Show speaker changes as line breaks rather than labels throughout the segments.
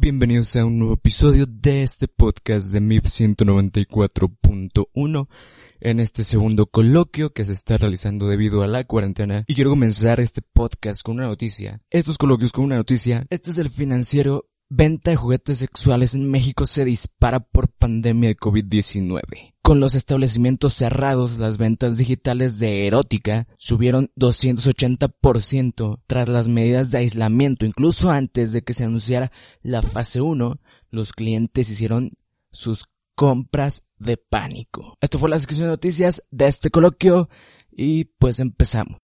Bienvenidos a un nuevo episodio de este podcast de MIP 194.1 en este segundo coloquio que se está realizando debido a la cuarentena y quiero comenzar este podcast con una noticia. Estos coloquios con una noticia. Este es el financiero Venta de juguetes sexuales en México se dispara por pandemia de COVID-19. Con los establecimientos cerrados, las ventas digitales de erótica subieron 280% tras las medidas de aislamiento. Incluso antes de que se anunciara la fase 1, los clientes hicieron sus compras de pánico. Esto fue la sección de noticias de este coloquio y pues empezamos.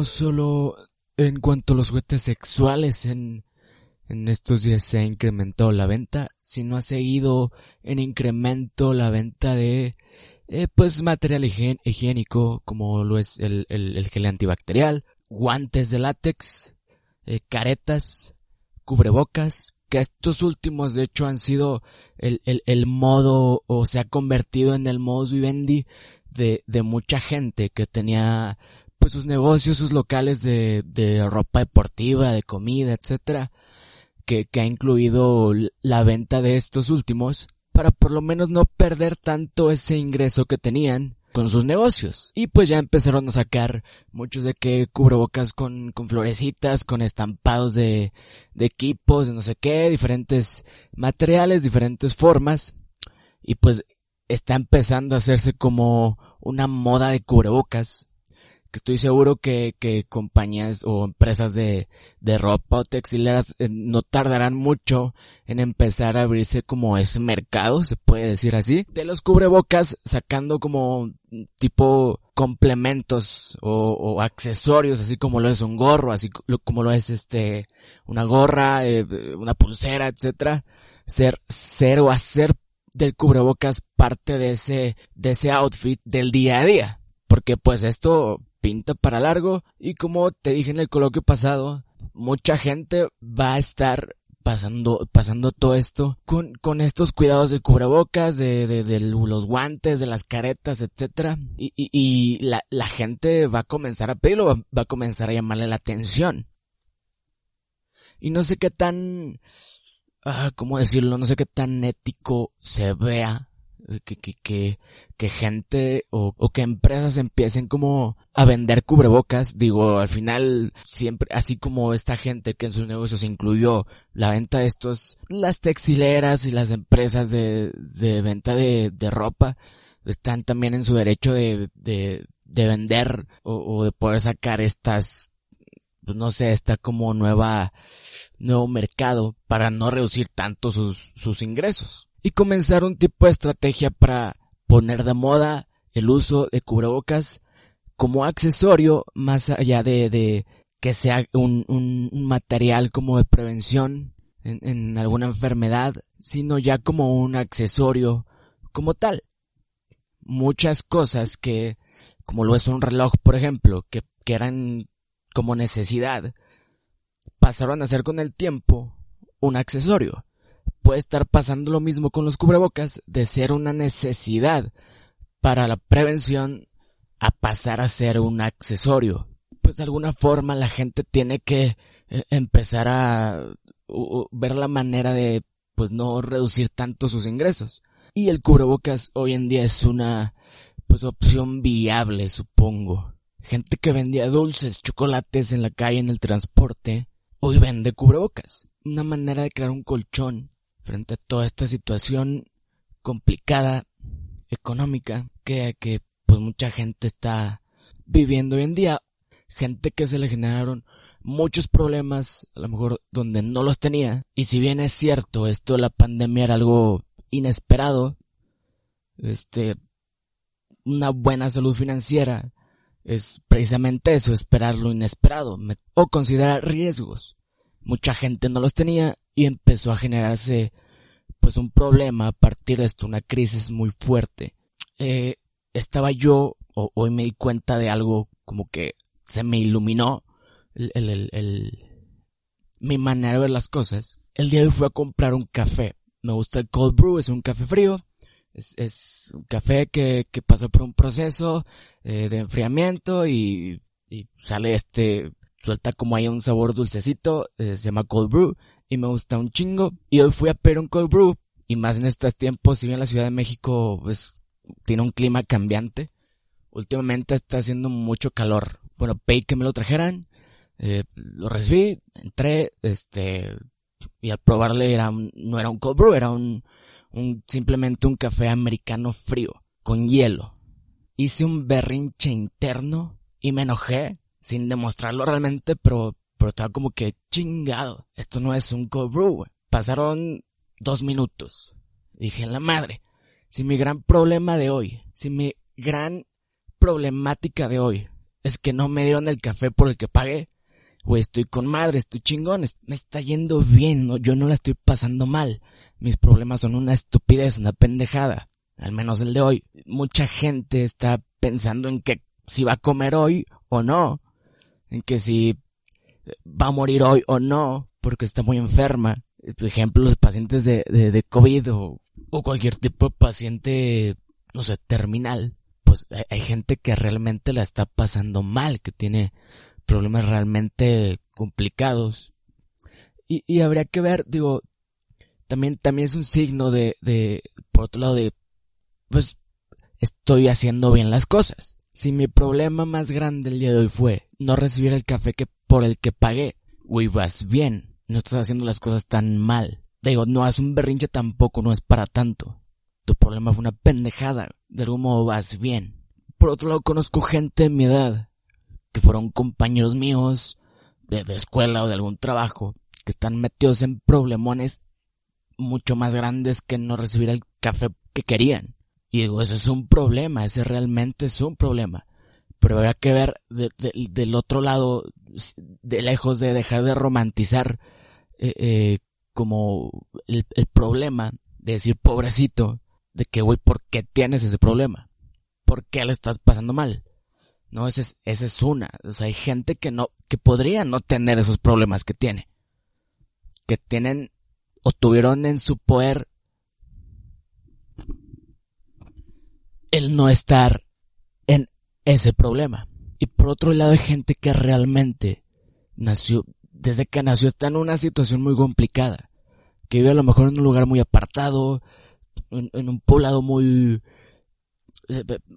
No solo en cuanto a los juguetes sexuales en, en estos días se ha incrementado la venta, sino ha seguido en incremento la venta de eh, pues material higiénico como lo es el, el, gel antibacterial, guantes de látex, eh, caretas, cubrebocas, que estos últimos de hecho han sido el, el, el modo o se ha convertido en el modus vivendi de, de mucha gente que tenía pues sus negocios, sus locales de, de ropa deportiva, de comida, etcétera, que, que ha incluido la venta de estos últimos para por lo menos no perder tanto ese ingreso que tenían con sus negocios. Y pues ya empezaron a sacar muchos de que cubrebocas con, con florecitas, con estampados de, de equipos, de no sé qué, diferentes materiales, diferentes formas. Y pues está empezando a hacerse como una moda de cubrebocas que estoy seguro que, que compañías o empresas de, de ropa o textileras eh, no tardarán mucho en empezar a abrirse como ese mercado, se puede decir así, de los cubrebocas sacando como tipo complementos o, accesorios, así como lo es un gorro, así como lo es este, una gorra, eh, una pulsera, etcétera, ser, ser o hacer del cubrebocas parte de ese, de ese outfit del día a día. Porque pues esto pinta para largo y como te dije en el coloquio pasado, mucha gente va a estar pasando, pasando todo esto con, con estos cuidados de cubrebocas, de, de, de los guantes, de las caretas, etcétera. Y, y, y la, la, gente va a comenzar a pedirlo, va, va, a comenzar a llamarle la atención. Y no sé qué tan, ah, ¿cómo decirlo? No sé qué tan ético se vea que, que, que, que gente o, o, que empresas empiecen como a vender cubrebocas. Digo, al final, siempre, así como esta gente que en sus negocios incluyó la venta de estos, las textileras y las empresas de, de venta de, de ropa, están también en su derecho de, de, de vender o, o de poder sacar estas, pues no sé, esta como nueva, nuevo mercado para no reducir tanto sus, sus ingresos y comenzar un tipo de estrategia para poner de moda el uso de cubrebocas como accesorio más allá de, de que sea un, un, material como de prevención en, en, alguna enfermedad, sino ya como un accesorio como tal. Muchas cosas que, como lo es un reloj, por ejemplo, que, que eran como necesidad, pasaron a ser con el tiempo un accesorio puede estar pasando lo mismo con los cubrebocas de ser una necesidad para la prevención a pasar a ser un accesorio. Pues de alguna forma la gente tiene que eh, empezar a ver la manera de pues no reducir tanto sus ingresos. Y el cubrebocas hoy en día es una pues opción viable, supongo. Gente que vendía dulces, chocolates en la calle, en el transporte, hoy vende cubrebocas. Una manera de crear un colchón frente a toda esta situación complicada económica que, que pues mucha gente está viviendo hoy en día. Gente que se le generaron muchos problemas, a lo mejor donde no los tenía. Y si bien es cierto, esto de la pandemia era algo inesperado, este, una buena salud financiera es precisamente eso, esperar lo inesperado o considerar riesgos. Mucha gente no los tenía y empezó a generarse pues un problema a partir de esto, una crisis muy fuerte. Eh, estaba yo, o, hoy me di cuenta de algo como que se me iluminó el, el, el, mi manera de ver las cosas. El día de hoy fui a comprar un café. Me gusta el cold brew, es un café frío. Es, es un café que, que pasó por un proceso eh, de enfriamiento y, y sale este, suelta como hay un sabor dulcecito, eh, se llama cold brew y me gusta un chingo. Y hoy fui a pedir un cold brew y más en estos tiempos, si bien la Ciudad de México pues tiene un clima cambiante, últimamente está haciendo mucho calor. Bueno, pedí que me lo trajeran, eh, lo recibí, entré, este, y al probarle era un, no era un cold brew, era un, un, simplemente un café americano frío, con hielo. Hice un berrinche interno y me enojé, sin demostrarlo realmente, pero, pero estaba como que chingado. Esto no es un cold brew, Pasaron dos minutos. Dije, la madre, si mi gran problema de hoy, si mi gran problemática de hoy es que no me dieron el café por el que pagué, estoy con madre, estoy chingón, me está yendo bien, ¿no? yo no la estoy pasando mal. Mis problemas son una estupidez, una pendejada. Al menos el de hoy. Mucha gente está pensando en que si va a comer hoy o no. En que si va a morir hoy o no, porque está muy enferma. Por ejemplo, los pacientes de, de, COVID o, o cualquier tipo de paciente, no sé, terminal. Pues hay gente que realmente la está pasando mal, que tiene problemas realmente complicados. Y, y habría que ver, digo, también, también es un signo de, de, por otro lado, de, pues, estoy haciendo bien las cosas. Si mi problema más grande el día de hoy fue no recibir el café que por el que pagué, güey, vas bien. No estás haciendo las cosas tan mal. Digo, no es un berrinche tampoco, no es para tanto. Tu problema fue una pendejada. De algún modo vas bien. Por otro lado, conozco gente de mi edad que fueron compañeros míos de, de escuela o de algún trabajo que están metidos en problemones mucho más grandes que no recibir el café que querían. Y digo, eso es un problema, ese realmente es un problema. Pero habrá que ver de, de, del otro lado, de lejos de dejar de romantizar eh, eh, como el, el, problema, de decir pobrecito, de que, güey, ¿por qué tienes ese problema? ¿Por qué le estás pasando mal? No, esa es, esa es una. O sea, hay gente que no, que podría no tener esos problemas que tiene. Que tienen o tuvieron en su poder el no estar en ese problema. Y por otro lado hay gente que realmente nació, desde que nació está en una situación muy complicada. Que vive a lo mejor en un lugar muy apartado, en, en un poblado muy,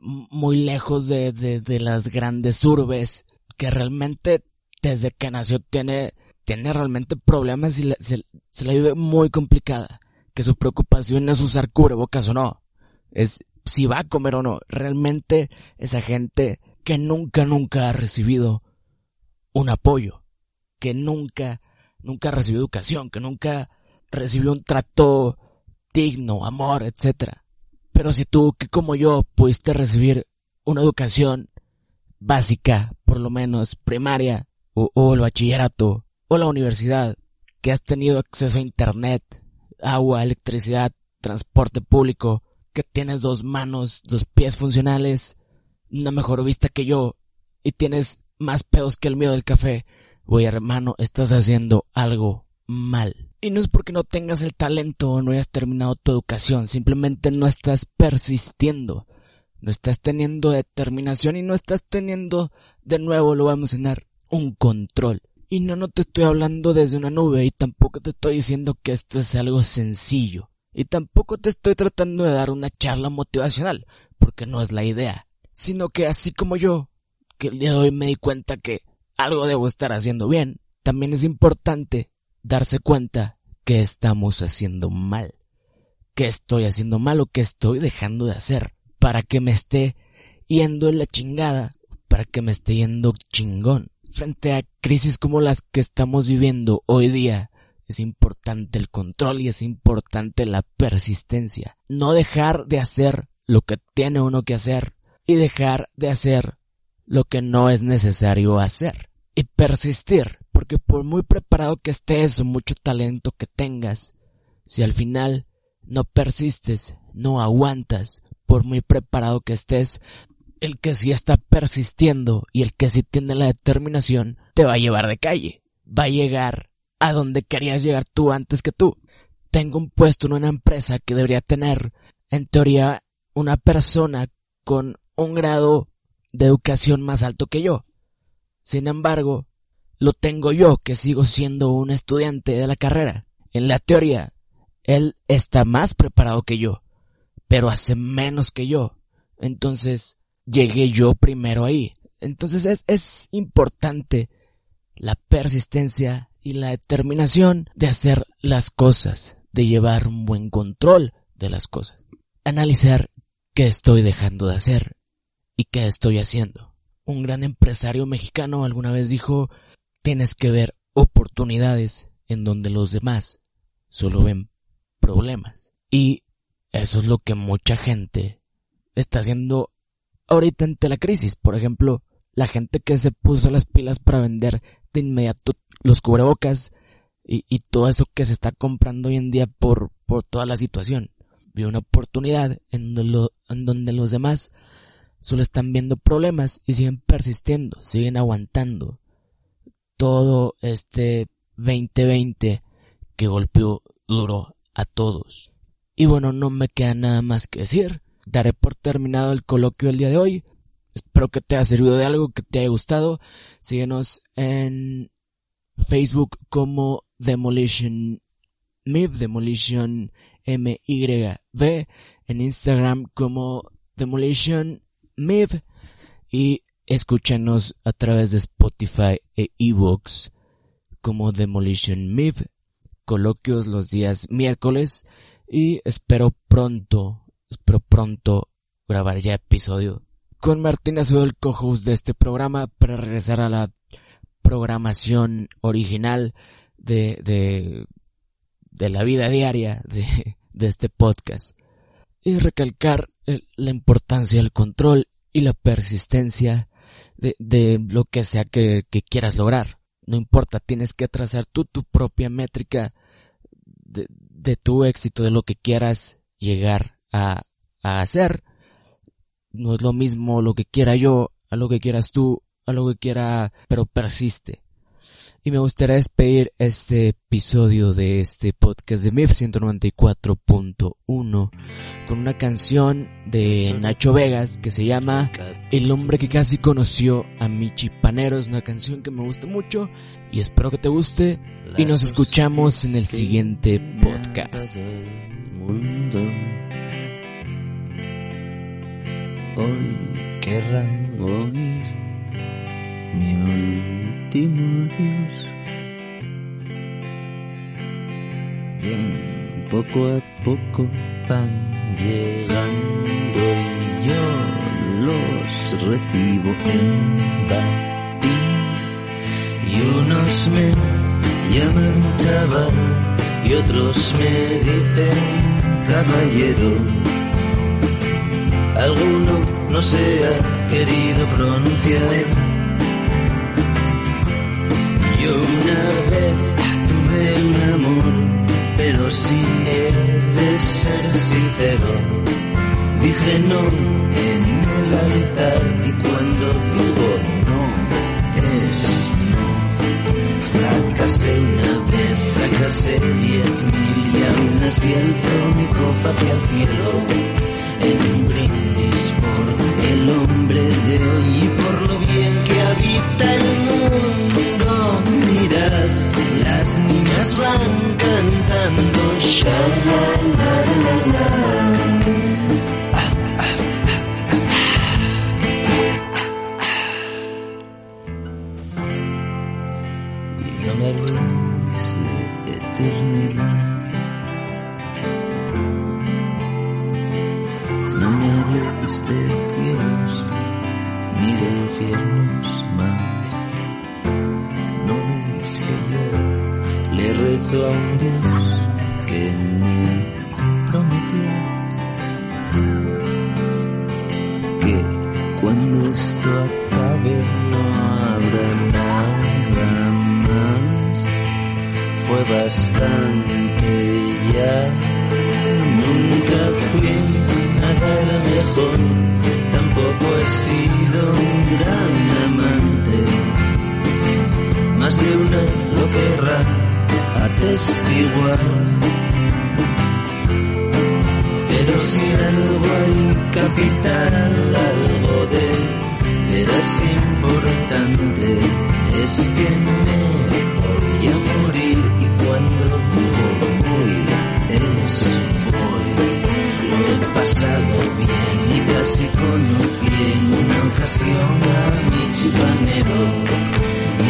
muy lejos de, de, de las grandes urbes, que realmente desde que nació tiene, tiene realmente problemas y se, la vive muy complicada. Que su preocupación es usar cubrebocas o no. Es si va a comer o no. Realmente esa gente que nunca, nunca ha recibido un apoyo. Que nunca, nunca ha recibido educación. Que nunca recibió un trato digno, amor, etcétera. Pero si tú, que como yo, pudiste recibir una educación básica, por lo menos primaria, o, o el bachillerato, o la universidad, que has tenido acceso a internet, agua, electricidad, transporte público, que tienes dos manos, dos pies funcionales, una mejor vista que yo, y tienes más pedos que el miedo del café, güey hermano, estás haciendo algo mal. Y no es porque no tengas el talento o no hayas terminado tu educación, simplemente no estás persistiendo, no estás teniendo determinación y no estás teniendo, de nuevo lo voy a mencionar, un control. Y no, no te estoy hablando desde una nube y tampoco te estoy diciendo que esto es algo sencillo. Y tampoco te estoy tratando de dar una charla motivacional, porque no es la idea. Sino que así como yo, que el día de hoy me di cuenta que algo debo estar haciendo bien, también es importante darse cuenta que estamos haciendo mal. Que estoy haciendo mal o que estoy dejando de hacer. Para que me esté yendo en la chingada. Para que me esté yendo chingón frente a crisis como las que estamos viviendo hoy día, es importante el control y es importante la persistencia. No dejar de hacer lo que tiene uno que hacer y dejar de hacer lo que no es necesario hacer. Y persistir, porque por muy preparado que estés o mucho talento que tengas, si al final no persistes, no aguantas, por muy preparado que estés, el que sí está persistiendo y el que sí tiene la determinación, te va a llevar de calle. Va a llegar a donde querías llegar tú antes que tú. Tengo un puesto en una empresa que debería tener, en teoría, una persona con un grado de educación más alto que yo. Sin embargo, lo tengo yo que sigo siendo un estudiante de la carrera. En la teoría, él está más preparado que yo, pero hace menos que yo. Entonces, llegué yo primero ahí. Entonces es, es importante la persistencia y la determinación de hacer las cosas, de llevar un buen control de las cosas. Analizar qué estoy dejando de hacer y qué estoy haciendo. Un gran empresario mexicano alguna vez dijo, tienes que ver oportunidades en donde los demás solo ven problemas. Y eso es lo que mucha gente está haciendo ahorita ante la crisis. Por ejemplo, la gente que se puso las pilas para vender de inmediato los cubrebocas y, todo eso que se está comprando hoy en día por, por toda la situación. Vi una oportunidad en donde, en donde los demás solo están viendo problemas y siguen persistiendo, siguen aguantando todo este 2020 que golpeó duro a todos. Y bueno, no me queda nada más que decir daré por terminado el coloquio del día de hoy. Espero que te haya servido de algo, que te haya gustado. Síguenos en Facebook como Demolition MIV, Demolition MYV, en Instagram como Demolition MIV y escúchanos a través de Spotify e ebooks como Demolition MIV, coloquios los días miércoles y espero pronto Espero pronto grabar ya episodio con Martín Acevedo, el co-host de este programa, para regresar a la programación original de, de, de la vida diaria de, de este podcast. Y recalcar la importancia del control y la persistencia de, de lo que sea que, quieras lograr. No importa, tienes que trazar tú tu propia métrica de, de tu éxito, de lo que quieras llegar a, a hacer. No es lo mismo lo que quiera yo, a lo que quieras tú, a lo que quiera, pero persiste. Y me gustaría despedir este episodio de este podcast de MIF 194.1 con una canción de Nacho Vegas que se llama El hombre que casi conoció a Michi Panero. Es una canción que me gusta mucho y espero que te guste y nos escuchamos en el siguiente podcast.
hoy querrán oír mi último adiós. Bien, poco a poco van llegando y yo los recibo en batín. Y unos me llaman chaval y otros me dicen caballero alguno no se ha querido pronunciar. Yo una vez tuve un amor, pero si he de ser sincero, dije no en el altar y cuando digo no es no. Fracasé una vez, fracasé diez mil y aún así alzo mi copa hacia el cielo en un brindis por el hombre de hoy y por lo bien que habita el mundo. Rezo a un Dios que me prometió que cuando esto acabe no habrá nada más. Fue bastante ya. Nunca fui nada mejor, tampoco he sido un gran amante más de una lo querrá atestiguar. Capital, algo de veras importante, es que me voy a morir y cuando digo voy, es voy. Lo he pasado bien y casi conocí en una ocasión a mi chipanero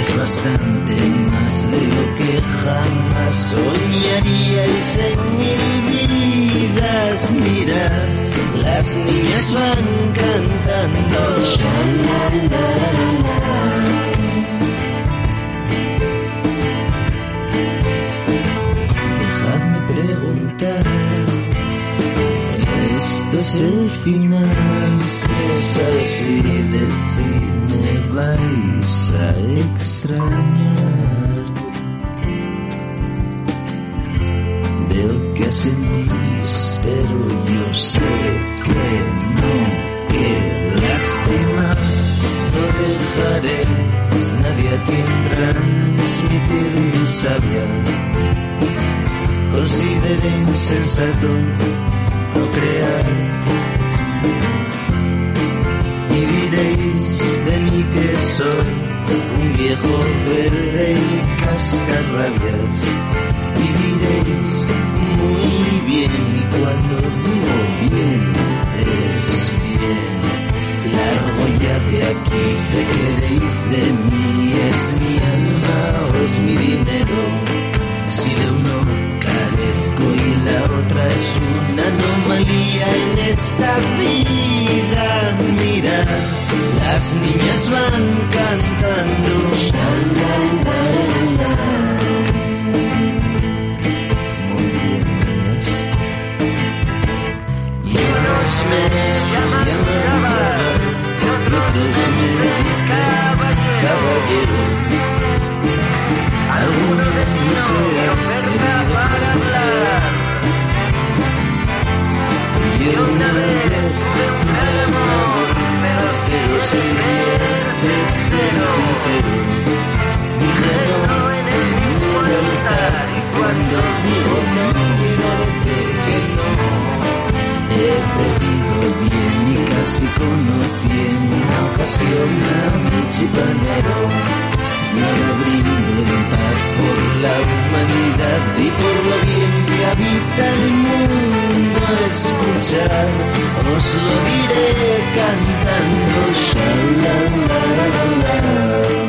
es bastante más de lo que jamás soñaríais en mil vidas. Mira, las niñas van cantando. Dejadme preguntar. Esto es el final, si es así, decidme, vais a extrañar. Veo que asentís, pero yo sé que no, que lástima. No dejaré nadie a quien transmitir mi sabia. Consideré insensato no crear. De mí? ¿Es mi alma o es mi dinero? Si de uno carezco y la otra es una anomalía en esta vida, mira, las niñas por la humanidad y por lo bien que habita el mundo. Escuchar, os lo diré cantando. Shalalala. Hasta nunca.